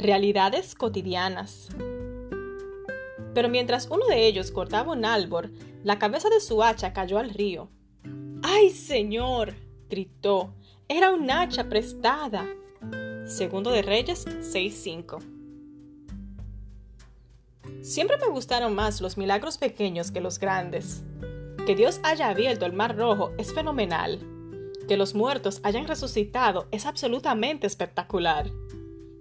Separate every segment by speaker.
Speaker 1: realidades cotidianas. Pero mientras uno de ellos cortaba un árbol, la cabeza de su hacha cayó al río. ¡Ay, señor! gritó. Era un hacha prestada. Segundo de Reyes 6:5. Siempre me gustaron más los milagros pequeños que los grandes. Que Dios haya abierto el mar rojo es fenomenal. Que los muertos hayan resucitado es absolutamente espectacular.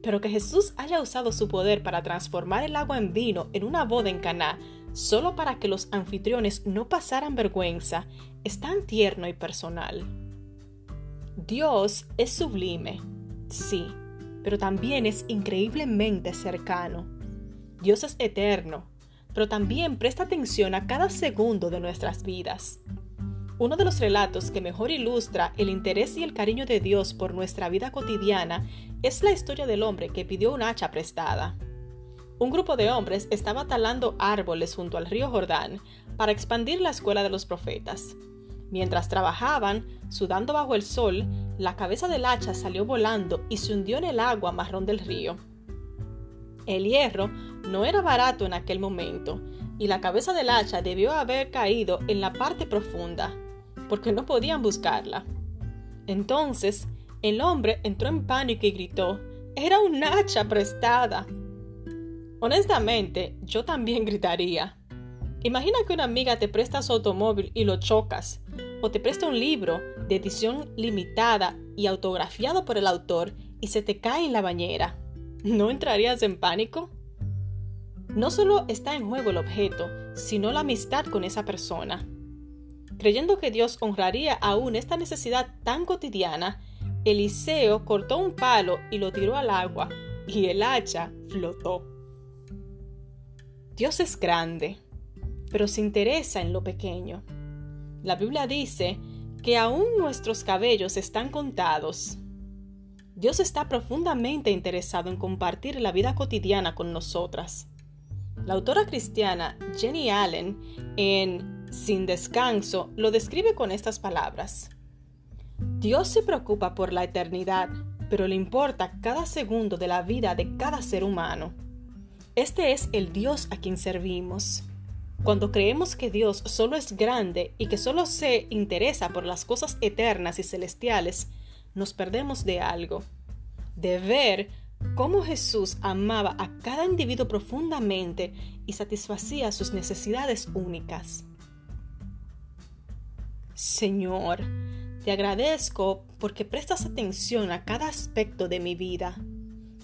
Speaker 1: Pero que Jesús haya usado su poder para transformar el agua en vino en una boda en Caná, solo para que los anfitriones no pasaran vergüenza, es tan tierno y personal. Dios es sublime, sí, pero también es increíblemente cercano. Dios es eterno, pero también presta atención a cada segundo de nuestras vidas. Uno de los relatos que mejor ilustra el interés y el cariño de Dios por nuestra vida cotidiana es la historia del hombre que pidió un hacha prestada. Un grupo de hombres estaba talando árboles junto al río Jordán para expandir la escuela de los profetas. Mientras trabajaban, sudando bajo el sol, la cabeza del hacha salió volando y se hundió en el agua marrón del río. El hierro no era barato en aquel momento, y la cabeza del hacha debió haber caído en la parte profunda, porque no podían buscarla. Entonces, el hombre entró en pánico y gritó, Era un hacha prestada. Honestamente, yo también gritaría. Imagina que una amiga te presta su automóvil y lo chocas, o te presta un libro de edición limitada y autografiado por el autor y se te cae en la bañera. ¿No entrarías en pánico? No solo está en juego el objeto, sino la amistad con esa persona. Creyendo que Dios honraría aún esta necesidad tan cotidiana, Eliseo cortó un palo y lo tiró al agua, y el hacha flotó. Dios es grande, pero se interesa en lo pequeño. La Biblia dice que aún nuestros cabellos están contados. Dios está profundamente interesado en compartir la vida cotidiana con nosotras. La autora cristiana Jenny Allen en sin descanso, lo describe con estas palabras. Dios se preocupa por la eternidad, pero le importa cada segundo de la vida de cada ser humano. Este es el Dios a quien servimos. Cuando creemos que Dios solo es grande y que solo se interesa por las cosas eternas y celestiales, nos perdemos de algo. De ver cómo Jesús amaba a cada individuo profundamente y satisfacía sus necesidades únicas. Señor, te agradezco porque prestas atención a cada aspecto de mi vida.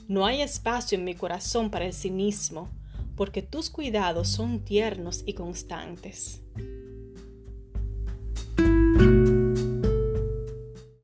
Speaker 1: No hay espacio en mi corazón para el cinismo, porque tus cuidados son tiernos y constantes.